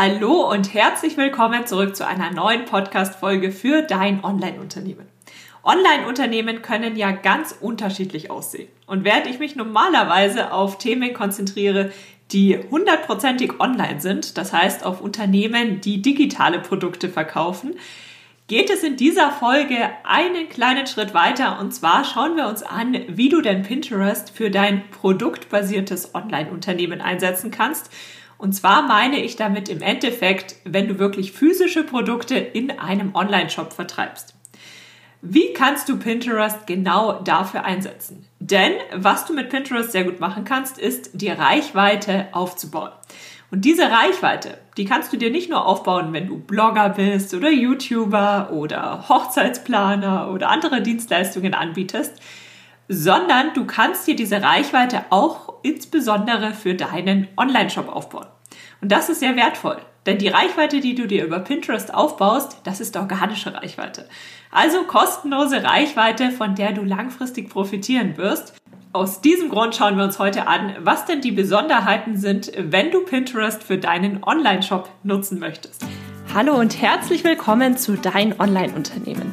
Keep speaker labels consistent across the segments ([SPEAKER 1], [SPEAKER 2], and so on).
[SPEAKER 1] Hallo und herzlich willkommen zurück zu einer neuen Podcast-Folge für dein Online-Unternehmen. Online-Unternehmen können ja ganz unterschiedlich aussehen. Und während ich mich normalerweise auf Themen konzentriere, die hundertprozentig online sind, das heißt auf Unternehmen, die digitale Produkte verkaufen, geht es in dieser Folge einen kleinen Schritt weiter und zwar schauen wir uns an, wie du denn Pinterest für dein produktbasiertes Online-Unternehmen einsetzen kannst. Und zwar meine ich damit im Endeffekt, wenn du wirklich physische Produkte in einem Online-Shop vertreibst. Wie kannst du Pinterest genau dafür einsetzen? Denn was du mit Pinterest sehr gut machen kannst, ist die Reichweite aufzubauen. Und diese Reichweite, die kannst du dir nicht nur aufbauen, wenn du Blogger bist oder YouTuber oder Hochzeitsplaner oder andere Dienstleistungen anbietest, sondern du kannst dir diese Reichweite auch insbesondere für deinen Online-Shop aufbauen. Und das ist sehr wertvoll, denn die Reichweite, die du dir über Pinterest aufbaust, das ist organische Reichweite. Also kostenlose Reichweite, von der du langfristig profitieren wirst. Aus diesem Grund schauen wir uns heute an, was denn die Besonderheiten sind, wenn du Pinterest für deinen Online-Shop nutzen möchtest.
[SPEAKER 2] Hallo und herzlich willkommen zu Dein Online-Unternehmen.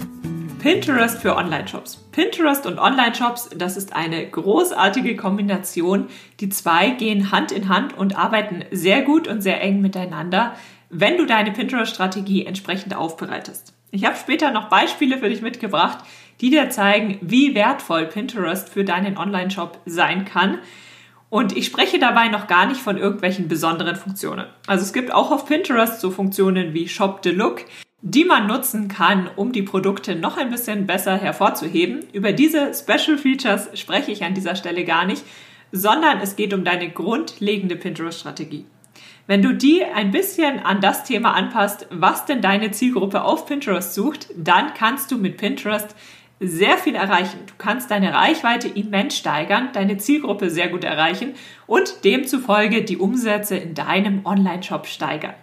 [SPEAKER 1] Pinterest für Online-Shops. Pinterest und Online-Shops, das ist eine großartige Kombination. Die zwei gehen Hand in Hand und arbeiten sehr gut und sehr eng miteinander, wenn du deine Pinterest-Strategie entsprechend aufbereitest. Ich habe später noch Beispiele für dich mitgebracht, die dir zeigen, wie wertvoll Pinterest für deinen Online-Shop sein kann. Und ich spreche dabei noch gar nicht von irgendwelchen besonderen Funktionen. Also es gibt auch auf Pinterest so Funktionen wie Shop the Look, die man nutzen kann, um die Produkte noch ein bisschen besser hervorzuheben. Über diese Special Features spreche ich an dieser Stelle gar nicht, sondern es geht um deine grundlegende Pinterest-Strategie. Wenn du die ein bisschen an das Thema anpasst, was denn deine Zielgruppe auf Pinterest sucht, dann kannst du mit Pinterest sehr viel erreichen. Du kannst deine Reichweite immens steigern, deine Zielgruppe sehr gut erreichen und demzufolge die Umsätze in deinem Online-Shop steigern.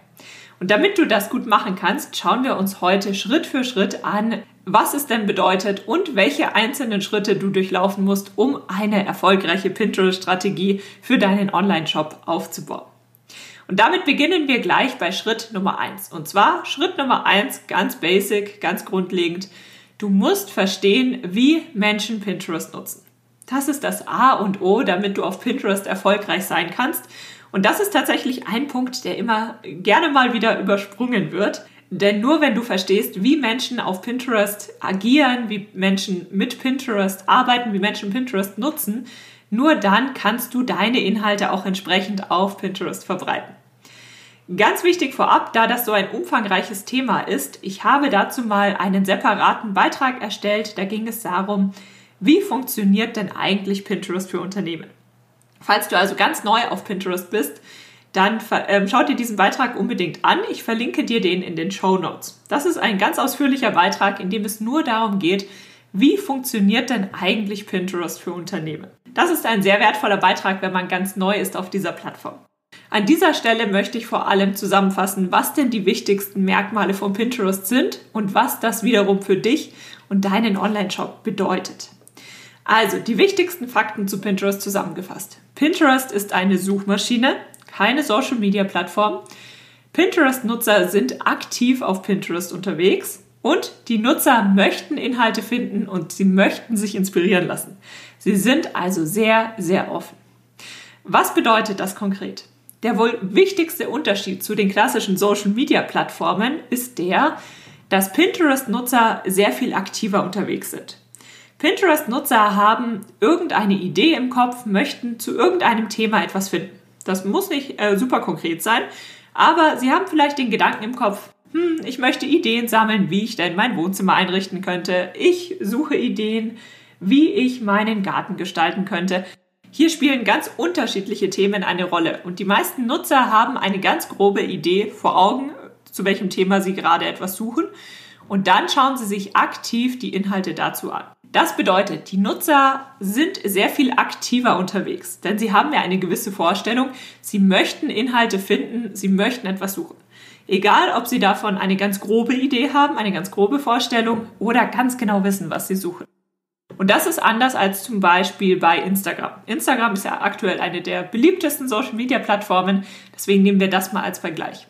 [SPEAKER 1] Und damit du das gut machen kannst, schauen wir uns heute Schritt für Schritt an, was es denn bedeutet und welche einzelnen Schritte du durchlaufen musst, um eine erfolgreiche Pinterest-Strategie für deinen Online-Shop aufzubauen. Und damit beginnen wir gleich bei Schritt Nummer eins. Und zwar Schritt Nummer eins, ganz basic, ganz grundlegend. Du musst verstehen, wie Menschen Pinterest nutzen. Das ist das A und O, damit du auf Pinterest erfolgreich sein kannst. Und das ist tatsächlich ein Punkt, der immer gerne mal wieder übersprungen wird. Denn nur wenn du verstehst, wie Menschen auf Pinterest agieren, wie Menschen mit Pinterest arbeiten, wie Menschen Pinterest nutzen, nur dann kannst du deine Inhalte auch entsprechend auf Pinterest verbreiten. Ganz wichtig vorab, da das so ein umfangreiches Thema ist, ich habe dazu mal einen separaten Beitrag erstellt. Da ging es darum, wie funktioniert denn eigentlich Pinterest für Unternehmen? Falls du also ganz neu auf Pinterest bist, dann ähm, schau dir diesen Beitrag unbedingt an. Ich verlinke dir den in den Show Notes. Das ist ein ganz ausführlicher Beitrag, in dem es nur darum geht, wie funktioniert denn eigentlich Pinterest für Unternehmen? Das ist ein sehr wertvoller Beitrag, wenn man ganz neu ist auf dieser Plattform. An dieser Stelle möchte ich vor allem zusammenfassen, was denn die wichtigsten Merkmale von Pinterest sind und was das wiederum für dich und deinen Online-Shop bedeutet. Also die wichtigsten Fakten zu Pinterest zusammengefasst. Pinterest ist eine Suchmaschine, keine Social-Media-Plattform. Pinterest-Nutzer sind aktiv auf Pinterest unterwegs und die Nutzer möchten Inhalte finden und sie möchten sich inspirieren lassen. Sie sind also sehr, sehr offen. Was bedeutet das konkret? Der wohl wichtigste Unterschied zu den klassischen Social-Media-Plattformen ist der, dass Pinterest-Nutzer sehr viel aktiver unterwegs sind. Pinterest-Nutzer haben irgendeine Idee im Kopf, möchten zu irgendeinem Thema etwas finden. Das muss nicht äh, super konkret sein, aber sie haben vielleicht den Gedanken im Kopf, hm, ich möchte Ideen sammeln, wie ich denn mein Wohnzimmer einrichten könnte. Ich suche Ideen, wie ich meinen Garten gestalten könnte. Hier spielen ganz unterschiedliche Themen eine Rolle und die meisten Nutzer haben eine ganz grobe Idee vor Augen, zu welchem Thema sie gerade etwas suchen. und dann schauen Sie sich aktiv die Inhalte dazu an. Das bedeutet, die Nutzer sind sehr viel aktiver unterwegs, denn sie haben ja eine gewisse Vorstellung, sie möchten Inhalte finden, sie möchten etwas suchen. Egal, ob sie davon eine ganz grobe Idee haben, eine ganz grobe Vorstellung oder ganz genau wissen, was sie suchen. Und das ist anders als zum Beispiel bei Instagram. Instagram ist ja aktuell eine der beliebtesten Social-Media-Plattformen, deswegen nehmen wir das mal als Vergleich.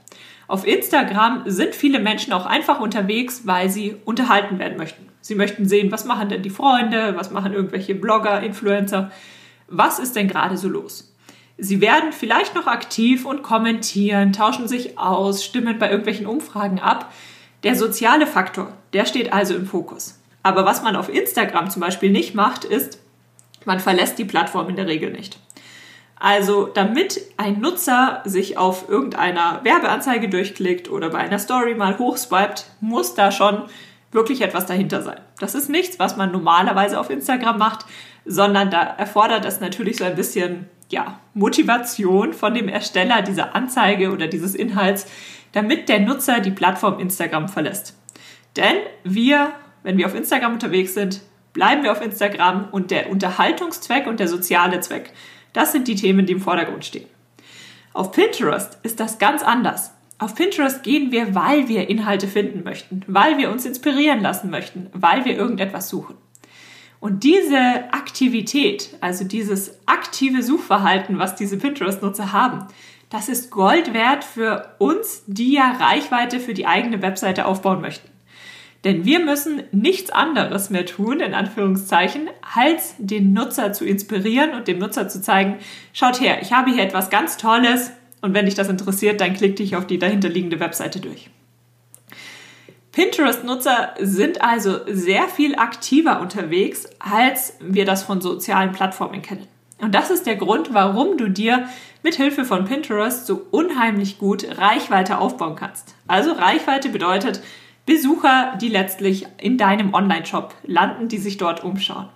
[SPEAKER 1] Auf Instagram sind viele Menschen auch einfach unterwegs, weil sie unterhalten werden möchten. Sie möchten sehen, was machen denn die Freunde, was machen irgendwelche Blogger, Influencer, was ist denn gerade so los. Sie werden vielleicht noch aktiv und kommentieren, tauschen sich aus, stimmen bei irgendwelchen Umfragen ab. Der soziale Faktor, der steht also im Fokus. Aber was man auf Instagram zum Beispiel nicht macht, ist, man verlässt die Plattform in der Regel nicht. Also damit ein Nutzer sich auf irgendeiner Werbeanzeige durchklickt oder bei einer Story mal hochswiped, muss da schon wirklich etwas dahinter sein. Das ist nichts, was man normalerweise auf Instagram macht, sondern da erfordert es natürlich so ein bisschen ja, Motivation von dem Ersteller dieser Anzeige oder dieses Inhalts, damit der Nutzer die Plattform Instagram verlässt. Denn wir, wenn wir auf Instagram unterwegs sind, bleiben wir auf Instagram und der Unterhaltungszweck und der soziale Zweck, das sind die Themen, die im Vordergrund stehen. Auf Pinterest ist das ganz anders. Auf Pinterest gehen wir, weil wir Inhalte finden möchten, weil wir uns inspirieren lassen möchten, weil wir irgendetwas suchen. Und diese Aktivität, also dieses aktive Suchverhalten, was diese Pinterest-Nutzer haben, das ist Gold wert für uns, die ja Reichweite für die eigene Webseite aufbauen möchten. Denn wir müssen nichts anderes mehr tun, in Anführungszeichen, als den Nutzer zu inspirieren und dem Nutzer zu zeigen, schaut her, ich habe hier etwas ganz Tolles, und wenn dich das interessiert, dann klick dich auf die dahinterliegende Webseite durch. Pinterest-Nutzer sind also sehr viel aktiver unterwegs, als wir das von sozialen Plattformen kennen. Und das ist der Grund, warum du dir mit Hilfe von Pinterest so unheimlich gut Reichweite aufbauen kannst. Also Reichweite bedeutet Besucher, die letztlich in deinem Online-Shop landen, die sich dort umschauen.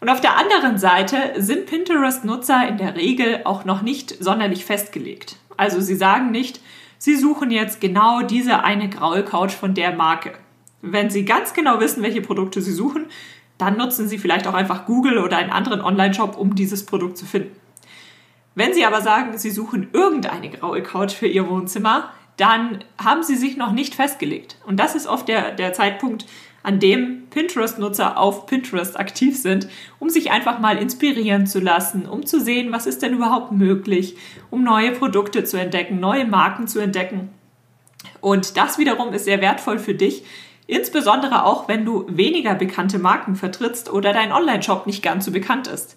[SPEAKER 1] Und auf der anderen Seite sind Pinterest-Nutzer in der Regel auch noch nicht sonderlich festgelegt. Also sie sagen nicht, sie suchen jetzt genau diese eine graue Couch von der Marke. Wenn sie ganz genau wissen, welche Produkte sie suchen, dann nutzen sie vielleicht auch einfach Google oder einen anderen Online-Shop, um dieses Produkt zu finden. Wenn sie aber sagen, sie suchen irgendeine graue Couch für ihr Wohnzimmer, dann haben sie sich noch nicht festgelegt. Und das ist oft der, der Zeitpunkt, an dem Pinterest-Nutzer auf Pinterest aktiv sind, um sich einfach mal inspirieren zu lassen, um zu sehen, was ist denn überhaupt möglich, um neue Produkte zu entdecken, neue Marken zu entdecken. Und das wiederum ist sehr wertvoll für dich, insbesondere auch, wenn du weniger bekannte Marken vertrittst oder dein Online-Shop nicht ganz so bekannt ist.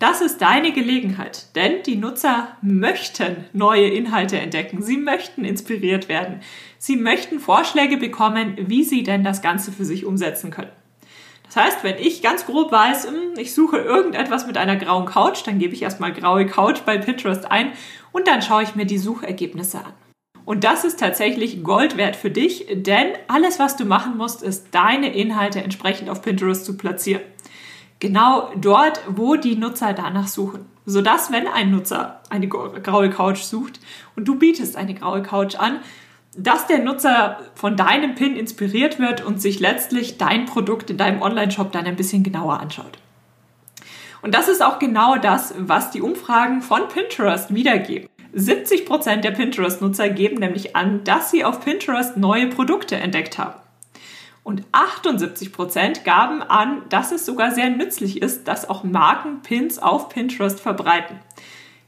[SPEAKER 1] Das ist deine Gelegenheit, denn die Nutzer möchten neue Inhalte entdecken. Sie möchten inspiriert werden. Sie möchten Vorschläge bekommen, wie sie denn das Ganze für sich umsetzen können. Das heißt, wenn ich ganz grob weiß, hm, ich suche irgendetwas mit einer grauen Couch, dann gebe ich erstmal graue Couch bei Pinterest ein und dann schaue ich mir die Suchergebnisse an. Und das ist tatsächlich Gold wert für dich, denn alles, was du machen musst, ist deine Inhalte entsprechend auf Pinterest zu platzieren genau dort, wo die Nutzer danach suchen. Sodass, wenn ein Nutzer eine graue Couch sucht und du bietest eine graue Couch an, dass der Nutzer von deinem Pin inspiriert wird und sich letztlich dein Produkt in deinem Online-Shop dann ein bisschen genauer anschaut. Und das ist auch genau das, was die Umfragen von Pinterest wiedergeben. 70% der Pinterest-Nutzer geben nämlich an, dass sie auf Pinterest neue Produkte entdeckt haben. Und 78 Prozent gaben an, dass es sogar sehr nützlich ist, dass auch Marken Pins auf Pinterest verbreiten.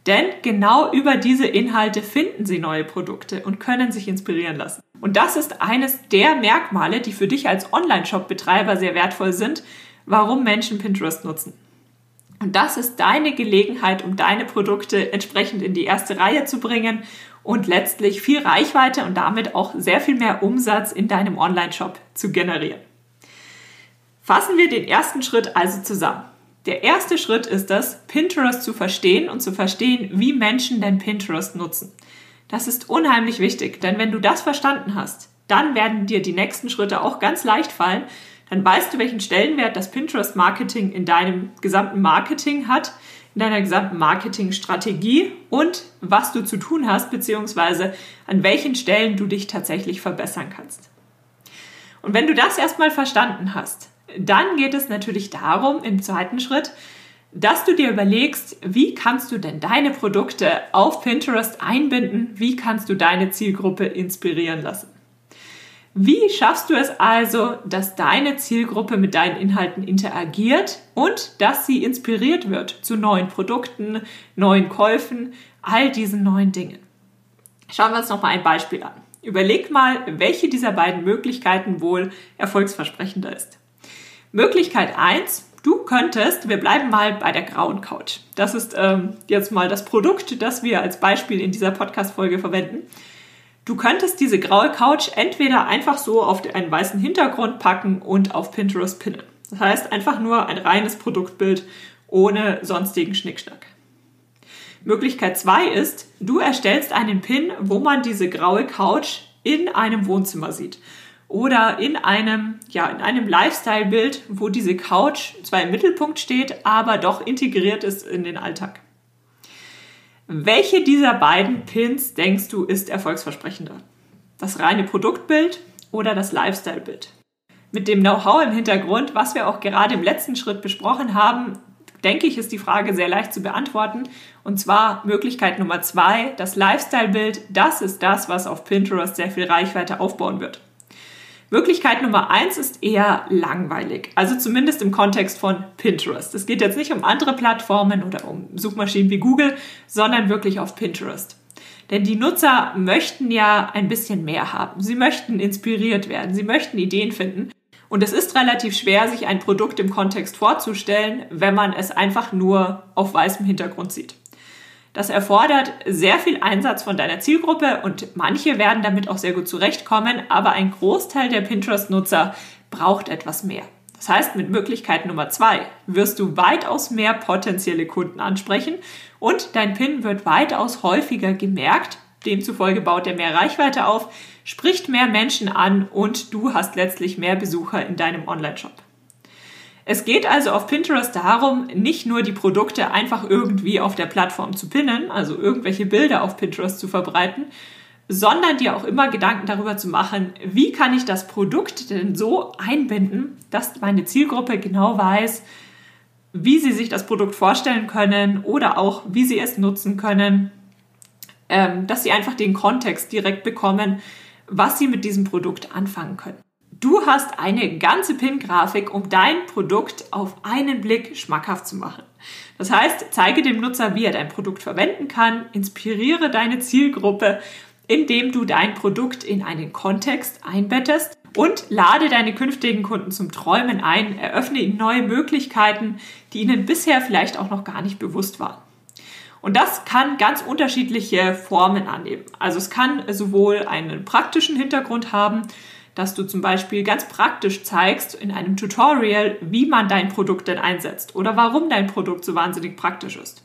[SPEAKER 1] Denn genau über diese Inhalte finden sie neue Produkte und können sich inspirieren lassen. Und das ist eines der Merkmale, die für dich als Online-Shop-Betreiber sehr wertvoll sind, warum Menschen Pinterest nutzen. Und das ist deine Gelegenheit, um deine Produkte entsprechend in die erste Reihe zu bringen und letztlich viel Reichweite und damit auch sehr viel mehr Umsatz in deinem Online-Shop zu generieren. Fassen wir den ersten Schritt also zusammen. Der erste Schritt ist es, Pinterest zu verstehen und zu verstehen, wie Menschen denn Pinterest nutzen. Das ist unheimlich wichtig, denn wenn du das verstanden hast, dann werden dir die nächsten Schritte auch ganz leicht fallen. Dann weißt du, welchen Stellenwert das Pinterest-Marketing in deinem gesamten Marketing hat, in deiner gesamten Marketingstrategie und was du zu tun hast, beziehungsweise an welchen Stellen du dich tatsächlich verbessern kannst. Und wenn du das erstmal verstanden hast, dann geht es natürlich darum, im zweiten Schritt, dass du dir überlegst, wie kannst du denn deine Produkte auf Pinterest einbinden, wie kannst du deine Zielgruppe inspirieren lassen. Wie schaffst du es also, dass deine Zielgruppe mit deinen Inhalten interagiert und dass sie inspiriert wird zu neuen Produkten, neuen Käufen, all diesen neuen Dingen? Schauen wir uns noch mal ein Beispiel an. Überleg mal, welche dieser beiden Möglichkeiten wohl erfolgsversprechender ist. Möglichkeit 1, du könntest, wir bleiben mal bei der grauen Couch. Das ist ähm, jetzt mal das Produkt, das wir als Beispiel in dieser Podcast-Folge verwenden. Du könntest diese graue Couch entweder einfach so auf einen weißen Hintergrund packen und auf Pinterest pinnen. Das heißt einfach nur ein reines Produktbild ohne sonstigen Schnickschnack. Möglichkeit 2 ist, du erstellst einen Pin, wo man diese graue Couch in einem Wohnzimmer sieht. Oder in einem, ja, in einem Lifestyle-Bild, wo diese Couch zwar im Mittelpunkt steht, aber doch integriert ist in den Alltag. Welche dieser beiden Pins denkst du ist erfolgsversprechender? Das reine Produktbild oder das Lifestyle-Bild? Mit dem Know-how im Hintergrund, was wir auch gerade im letzten Schritt besprochen haben, denke ich, ist die Frage sehr leicht zu beantworten. Und zwar Möglichkeit Nummer zwei, das Lifestyle-Bild, das ist das, was auf Pinterest sehr viel Reichweite aufbauen wird. Möglichkeit Nummer eins ist eher langweilig, also zumindest im Kontext von Pinterest. Es geht jetzt nicht um andere Plattformen oder um Suchmaschinen wie Google, sondern wirklich auf Pinterest. Denn die Nutzer möchten ja ein bisschen mehr haben. Sie möchten inspiriert werden, sie möchten Ideen finden. Und es ist relativ schwer, sich ein Produkt im Kontext vorzustellen, wenn man es einfach nur auf weißem Hintergrund sieht. Das erfordert sehr viel Einsatz von deiner Zielgruppe und manche werden damit auch sehr gut zurechtkommen, aber ein Großteil der Pinterest-Nutzer braucht etwas mehr. Das heißt, mit Möglichkeit Nummer zwei wirst du weitaus mehr potenzielle Kunden ansprechen und dein Pin wird weitaus häufiger gemerkt. Demzufolge baut er mehr Reichweite auf, spricht mehr Menschen an und du hast letztlich mehr Besucher in deinem Online-Shop. Es geht also auf Pinterest darum, nicht nur die Produkte einfach irgendwie auf der Plattform zu pinnen, also irgendwelche Bilder auf Pinterest zu verbreiten, sondern dir auch immer Gedanken darüber zu machen, wie kann ich das Produkt denn so einbinden, dass meine Zielgruppe genau weiß, wie sie sich das Produkt vorstellen können oder auch wie sie es nutzen können, ähm, dass sie einfach den Kontext direkt bekommen, was sie mit diesem Produkt anfangen können. Du hast eine ganze Pin-Grafik, um dein Produkt auf einen Blick schmackhaft zu machen. Das heißt, zeige dem Nutzer, wie er dein Produkt verwenden kann, inspiriere deine Zielgruppe, indem du dein Produkt in einen Kontext einbettest und lade deine künftigen Kunden zum Träumen ein, eröffne ihnen neue Möglichkeiten, die ihnen bisher vielleicht auch noch gar nicht bewusst waren. Und das kann ganz unterschiedliche Formen annehmen. Also es kann sowohl einen praktischen Hintergrund haben, dass du zum Beispiel ganz praktisch zeigst in einem Tutorial, wie man dein Produkt denn einsetzt oder warum dein Produkt so wahnsinnig praktisch ist.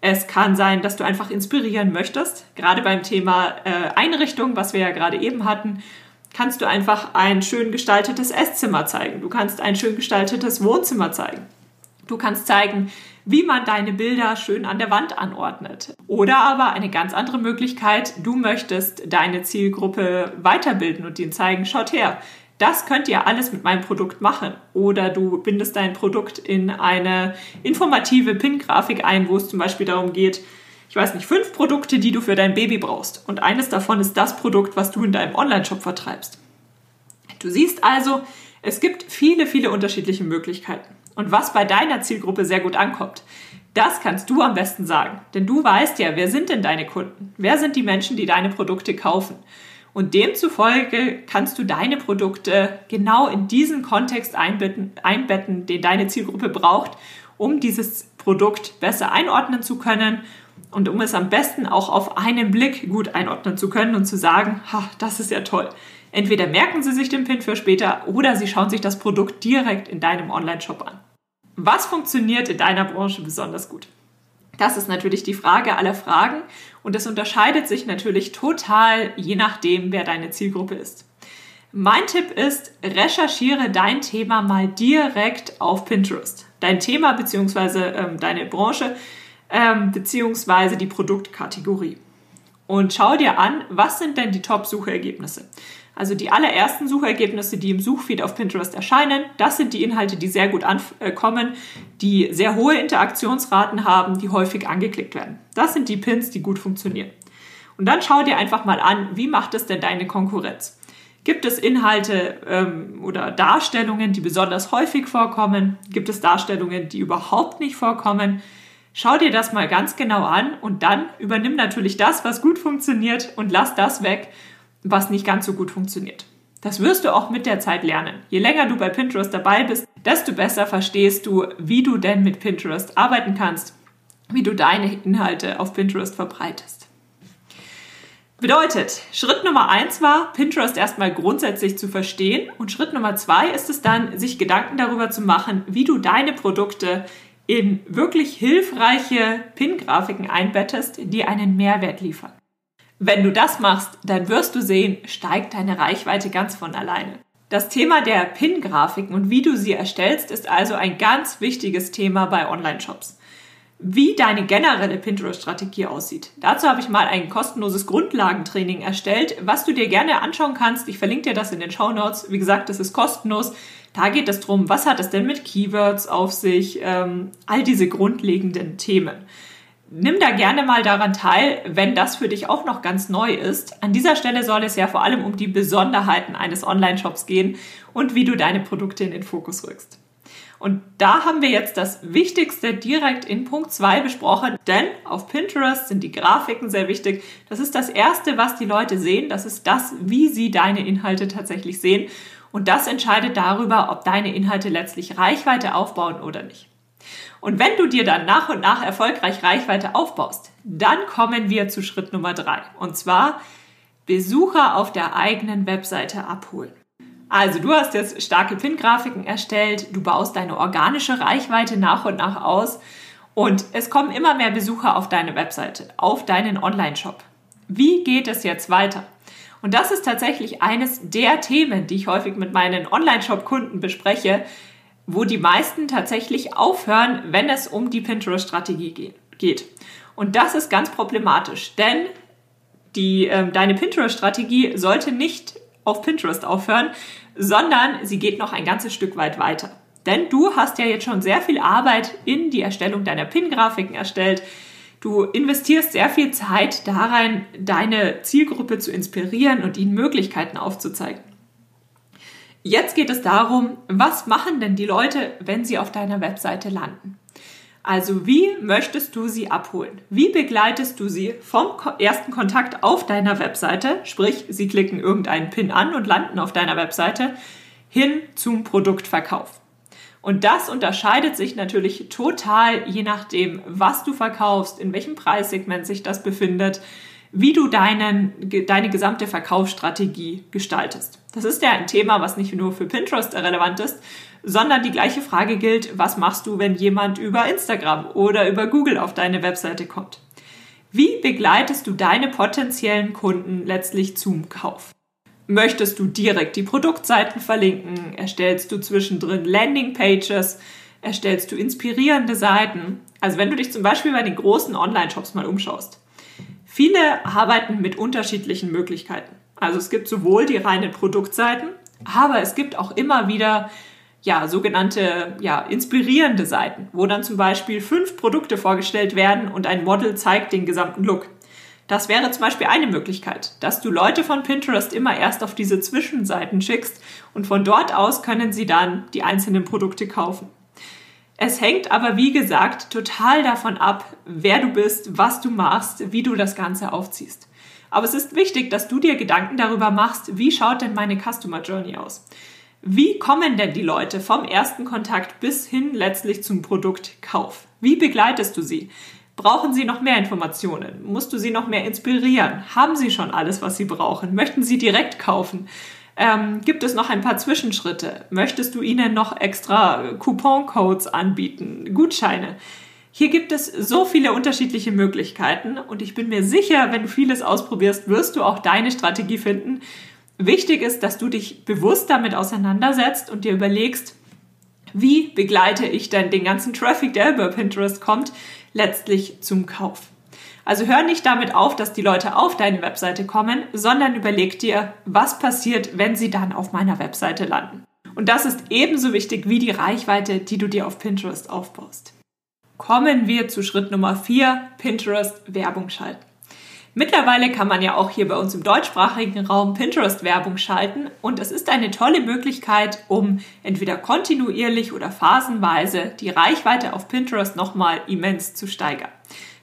[SPEAKER 1] Es kann sein, dass du einfach inspirieren möchtest. Gerade beim Thema äh, Einrichtung, was wir ja gerade eben hatten, kannst du einfach ein schön gestaltetes Esszimmer zeigen. Du kannst ein schön gestaltetes Wohnzimmer zeigen. Du kannst zeigen, wie man deine Bilder schön an der Wand anordnet. Oder aber eine ganz andere Möglichkeit, du möchtest deine Zielgruppe weiterbilden und ihnen zeigen, schaut her, das könnt ihr alles mit meinem Produkt machen. Oder du bindest dein Produkt in eine informative Pin-Grafik ein, wo es zum Beispiel darum geht, ich weiß nicht, fünf Produkte, die du für dein Baby brauchst. Und eines davon ist das Produkt, was du in deinem Online-Shop vertreibst. Du siehst also, es gibt viele, viele unterschiedliche Möglichkeiten und was bei deiner Zielgruppe sehr gut ankommt. Das kannst du am besten sagen, denn du weißt ja, wer sind denn deine Kunden? Wer sind die Menschen, die deine Produkte kaufen? Und demzufolge kannst du deine Produkte genau in diesen Kontext einbetten, einbetten, den deine Zielgruppe braucht, um dieses Produkt besser einordnen zu können und um es am besten auch auf einen Blick gut einordnen zu können und zu sagen, ha, das ist ja toll. Entweder merken Sie sich den Pin für später oder Sie schauen sich das Produkt direkt in deinem Online-Shop an. Was funktioniert in deiner Branche besonders gut? Das ist natürlich die Frage aller Fragen und es unterscheidet sich natürlich total je nachdem, wer deine Zielgruppe ist. Mein Tipp ist, recherchiere dein Thema mal direkt auf Pinterest. Dein Thema bzw. Ähm, deine Branche ähm, bzw. die Produktkategorie. Und schau dir an, was sind denn die Top-Suchergebnisse? Also die allerersten Suchergebnisse, die im Suchfeed auf Pinterest erscheinen, das sind die Inhalte, die sehr gut ankommen, die sehr hohe Interaktionsraten haben, die häufig angeklickt werden. Das sind die Pins, die gut funktionieren. Und dann schau dir einfach mal an, wie macht es denn deine Konkurrenz? Gibt es Inhalte ähm, oder Darstellungen, die besonders häufig vorkommen? Gibt es Darstellungen, die überhaupt nicht vorkommen? Schau dir das mal ganz genau an und dann übernimm natürlich das, was gut funktioniert und lass das weg, was nicht ganz so gut funktioniert. Das wirst du auch mit der Zeit lernen. Je länger du bei Pinterest dabei bist, desto besser verstehst du, wie du denn mit Pinterest arbeiten kannst, wie du deine Inhalte auf Pinterest verbreitest. Bedeutet, Schritt Nummer eins war, Pinterest erstmal grundsätzlich zu verstehen und Schritt Nummer zwei ist es dann, sich Gedanken darüber zu machen, wie du deine Produkte in wirklich hilfreiche Pin-Grafiken einbettest, die einen Mehrwert liefern. Wenn du das machst, dann wirst du sehen, steigt deine Reichweite ganz von alleine. Das Thema der Pin-Grafiken und wie du sie erstellst, ist also ein ganz wichtiges Thema bei Online-Shops. Wie deine generelle Pinterest-Strategie aussieht. Dazu habe ich mal ein kostenloses Grundlagentraining erstellt, was du dir gerne anschauen kannst. Ich verlinke dir das in den Show Notes. Wie gesagt, das ist kostenlos. Da geht es darum, was hat es denn mit Keywords auf sich, ähm, all diese grundlegenden Themen nimm da gerne mal daran teil, wenn das für dich auch noch ganz neu ist. An dieser Stelle soll es ja vor allem um die Besonderheiten eines Online-Shops gehen und wie du deine Produkte in den Fokus rückst. Und da haben wir jetzt das Wichtigste direkt in Punkt 2 besprochen, denn auf Pinterest sind die Grafiken sehr wichtig. Das ist das Erste, was die Leute sehen. Das ist das, wie sie deine Inhalte tatsächlich sehen. Und das entscheidet darüber, ob deine Inhalte letztlich Reichweite aufbauen oder nicht. Und wenn du dir dann nach und nach erfolgreich Reichweite aufbaust, dann kommen wir zu Schritt Nummer drei. Und zwar Besucher auf der eigenen Webseite abholen. Also du hast jetzt starke Pin-Grafiken erstellt, du baust deine organische Reichweite nach und nach aus und es kommen immer mehr Besucher auf deine Webseite, auf deinen Online-Shop. Wie geht es jetzt weiter? Und das ist tatsächlich eines der Themen, die ich häufig mit meinen Online-Shop-Kunden bespreche, wo die meisten tatsächlich aufhören, wenn es um die Pinterest-Strategie geht. Und das ist ganz problematisch, denn die, äh, deine Pinterest-Strategie sollte nicht auf Pinterest aufhören, sondern sie geht noch ein ganzes Stück weit weiter. Denn du hast ja jetzt schon sehr viel Arbeit in die Erstellung deiner Pin-Grafiken erstellt. Du investierst sehr viel Zeit darein, deine Zielgruppe zu inspirieren und ihnen Möglichkeiten aufzuzeigen. Jetzt geht es darum, was machen denn die Leute, wenn sie auf deiner Webseite landen? Also wie möchtest du sie abholen? Wie begleitest du sie vom ersten Kontakt auf deiner Webseite, sprich sie klicken irgendeinen Pin an und landen auf deiner Webseite, hin zum Produktverkauf? Und das unterscheidet sich natürlich total, je nachdem, was du verkaufst, in welchem Preissegment sich das befindet, wie du deinen, deine gesamte Verkaufsstrategie gestaltest. Das ist ja ein Thema, was nicht nur für Pinterest relevant ist, sondern die gleiche Frage gilt, was machst du, wenn jemand über Instagram oder über Google auf deine Webseite kommt? Wie begleitest du deine potenziellen Kunden letztlich zum Kauf? Möchtest du direkt die Produktseiten verlinken? Erstellst du zwischendrin Landingpages? Erstellst du inspirierende Seiten? Also wenn du dich zum Beispiel bei den großen Online-Shops mal umschaust. Viele arbeiten mit unterschiedlichen Möglichkeiten. Also es gibt sowohl die reinen Produktseiten, aber es gibt auch immer wieder ja, sogenannte ja, inspirierende Seiten, wo dann zum Beispiel fünf Produkte vorgestellt werden und ein Model zeigt den gesamten Look. Das wäre zum Beispiel eine Möglichkeit, dass du Leute von Pinterest immer erst auf diese Zwischenseiten schickst und von dort aus können sie dann die einzelnen Produkte kaufen. Es hängt aber, wie gesagt, total davon ab, wer du bist, was du machst, wie du das Ganze aufziehst. Aber es ist wichtig, dass du dir Gedanken darüber machst, wie schaut denn meine Customer Journey aus? Wie kommen denn die Leute vom ersten Kontakt bis hin letztlich zum Produktkauf? Wie begleitest du sie? Brauchen sie noch mehr Informationen? Musst du sie noch mehr inspirieren? Haben sie schon alles, was sie brauchen? Möchten sie direkt kaufen? Ähm, gibt es noch ein paar Zwischenschritte? Möchtest du ihnen noch extra Coupon-Codes anbieten? Gutscheine? Hier gibt es so viele unterschiedliche Möglichkeiten und ich bin mir sicher, wenn du vieles ausprobierst, wirst du auch deine Strategie finden, Wichtig ist, dass du dich bewusst damit auseinandersetzt und dir überlegst, wie begleite ich denn den ganzen Traffic, der über Pinterest kommt, letztlich zum Kauf. Also hör nicht damit auf, dass die Leute auf deine Webseite kommen, sondern überleg dir, was passiert, wenn sie dann auf meiner Webseite landen. Und das ist ebenso wichtig wie die Reichweite, die du dir auf Pinterest aufbaust. Kommen wir zu Schritt Nummer 4, Pinterest Werbung schalten. Mittlerweile kann man ja auch hier bei uns im deutschsprachigen Raum Pinterest Werbung schalten und es ist eine tolle Möglichkeit, um entweder kontinuierlich oder phasenweise die Reichweite auf Pinterest nochmal immens zu steigern.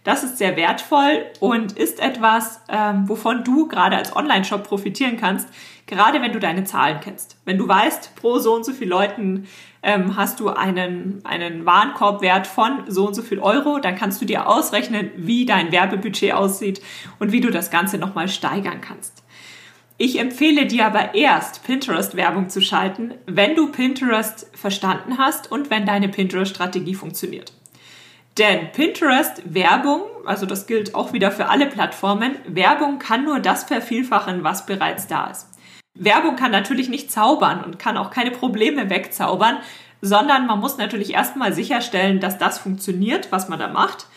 [SPEAKER 1] Das ist sehr wertvoll und ist etwas, ähm, wovon du gerade als Online-Shop profitieren kannst, gerade wenn du deine Zahlen kennst. Wenn du weißt, pro so und so viel Leuten ähm, hast du einen, einen Warenkorbwert von so und so viel Euro, dann kannst du dir ausrechnen, wie dein Werbebudget aussieht und wie du das Ganze nochmal steigern kannst. Ich empfehle dir aber erst, Pinterest-Werbung zu schalten, wenn du Pinterest verstanden hast und wenn deine Pinterest-Strategie funktioniert. Denn Pinterest-Werbung, also das gilt auch wieder für alle Plattformen, Werbung kann nur das vervielfachen, was bereits da ist. Werbung kann natürlich nicht zaubern und kann auch keine Probleme wegzaubern, sondern man muss natürlich erstmal sicherstellen, dass das funktioniert, was man da macht.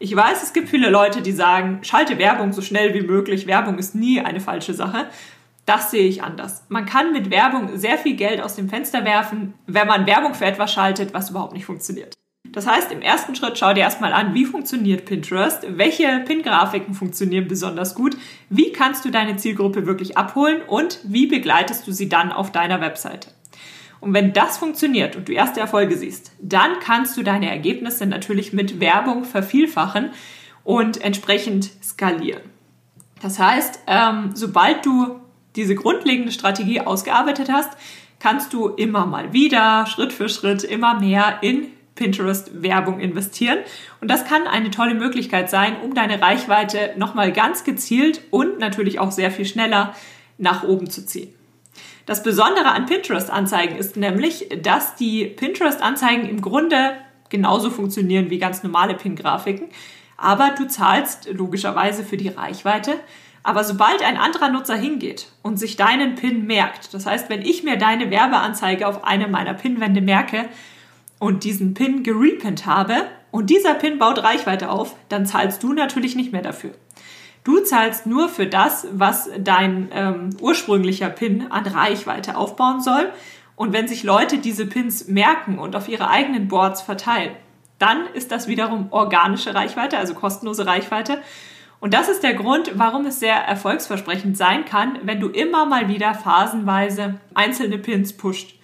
[SPEAKER 1] Ich weiß, es gibt viele Leute, die sagen, schalte Werbung so schnell wie möglich. Werbung ist nie eine falsche Sache. Das sehe ich anders. Man kann mit Werbung sehr viel Geld aus dem Fenster werfen, wenn man Werbung für etwas schaltet, was überhaupt nicht funktioniert. Das heißt, im ersten Schritt schau dir erstmal an, wie funktioniert Pinterest, welche Pin-Grafiken funktionieren besonders gut, wie kannst du deine Zielgruppe wirklich abholen und wie begleitest du sie dann auf deiner Webseite. Und wenn das funktioniert und du erste Erfolge siehst, dann kannst du deine Ergebnisse natürlich mit Werbung vervielfachen und entsprechend skalieren. Das heißt, ähm, sobald du diese grundlegende Strategie ausgearbeitet hast, kannst du immer mal wieder, Schritt für Schritt, immer mehr in Pinterest-Werbung investieren. Und das kann eine tolle Möglichkeit sein, um deine Reichweite nochmal ganz gezielt und natürlich auch sehr viel schneller nach oben zu ziehen. Das Besondere an Pinterest-Anzeigen ist nämlich, dass die Pinterest-Anzeigen im Grunde genauso funktionieren wie ganz normale Pin-Grafiken, aber du zahlst logischerweise für die Reichweite. Aber sobald ein anderer Nutzer hingeht und sich deinen Pin merkt, das heißt, wenn ich mir deine Werbeanzeige auf einem meiner Pinwände merke, und diesen Pin gerepint habe und dieser Pin baut Reichweite auf, dann zahlst du natürlich nicht mehr dafür. Du zahlst nur für das, was dein ähm, ursprünglicher Pin an Reichweite aufbauen soll. Und wenn sich Leute diese Pins merken und auf ihre eigenen Boards verteilen, dann ist das wiederum organische Reichweite, also kostenlose Reichweite. Und das ist der Grund, warum es sehr erfolgsversprechend sein kann, wenn du immer mal wieder phasenweise einzelne Pins pusht.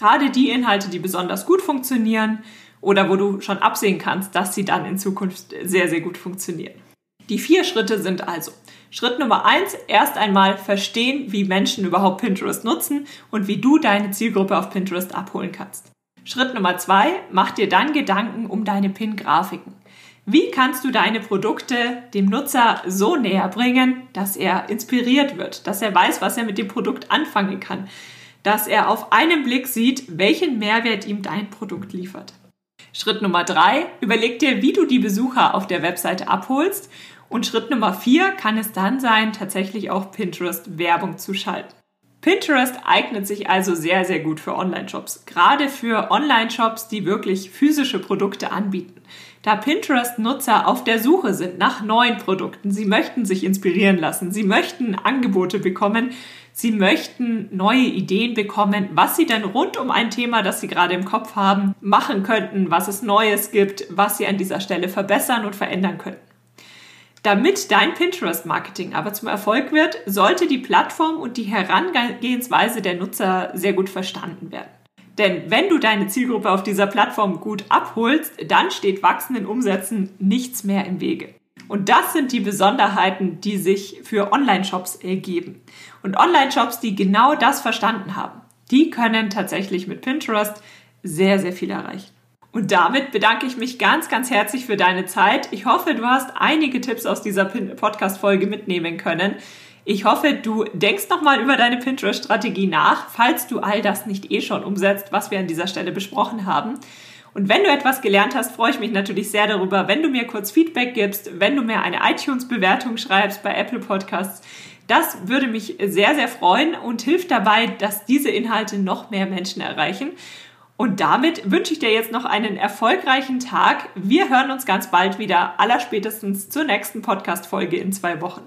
[SPEAKER 1] Gerade die Inhalte, die besonders gut funktionieren oder wo du schon absehen kannst, dass sie dann in Zukunft sehr, sehr gut funktionieren. Die vier Schritte sind also Schritt Nummer eins, erst einmal verstehen, wie Menschen überhaupt Pinterest nutzen und wie du deine Zielgruppe auf Pinterest abholen kannst. Schritt Nummer zwei, mach dir dann Gedanken um deine Pin-Grafiken. Wie kannst du deine Produkte dem Nutzer so näher bringen, dass er inspiriert wird, dass er weiß, was er mit dem Produkt anfangen kann, dass er auf einen Blick sieht, welchen Mehrwert ihm dein Produkt liefert. Schritt Nummer drei, überleg dir, wie du die Besucher auf der Webseite abholst. Und Schritt Nummer vier kann es dann sein, tatsächlich auch Pinterest Werbung zu schalten. Pinterest eignet sich also sehr, sehr gut für Online-Shops. Gerade für Online-Shops, die wirklich physische Produkte anbieten. Da Pinterest-Nutzer auf der Suche sind nach neuen Produkten, sie möchten sich inspirieren lassen, sie möchten Angebote bekommen, Sie möchten neue Ideen bekommen, was Sie denn rund um ein Thema, das Sie gerade im Kopf haben, machen könnten, was es Neues gibt, was Sie an dieser Stelle verbessern und verändern könnten. Damit dein Pinterest-Marketing aber zum Erfolg wird, sollte die Plattform und die Herangehensweise der Nutzer sehr gut verstanden werden. Denn wenn du deine Zielgruppe auf dieser Plattform gut abholst, dann steht wachsenden Umsätzen nichts mehr im Wege. Und das sind die Besonderheiten, die sich für Online-Shops ergeben. Und Online-Shops, die genau das verstanden haben, die können tatsächlich mit Pinterest sehr, sehr viel erreichen. Und damit bedanke ich mich ganz, ganz herzlich für deine Zeit. Ich hoffe, du hast einige Tipps aus dieser Podcast-Folge mitnehmen können. Ich hoffe, du denkst nochmal über deine Pinterest-Strategie nach, falls du all das nicht eh schon umsetzt, was wir an dieser Stelle besprochen haben. Und wenn du etwas gelernt hast, freue ich mich natürlich sehr darüber, wenn du mir kurz Feedback gibst, wenn du mir eine iTunes-Bewertung schreibst bei Apple Podcasts. Das würde mich sehr, sehr freuen und hilft dabei, dass diese Inhalte noch mehr Menschen erreichen. Und damit wünsche ich dir jetzt noch einen erfolgreichen Tag. Wir hören uns ganz bald wieder, allerspätestens zur nächsten Podcast-Folge in zwei Wochen.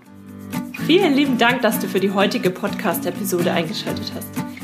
[SPEAKER 2] Vielen lieben Dank, dass du für die heutige Podcast-Episode eingeschaltet hast.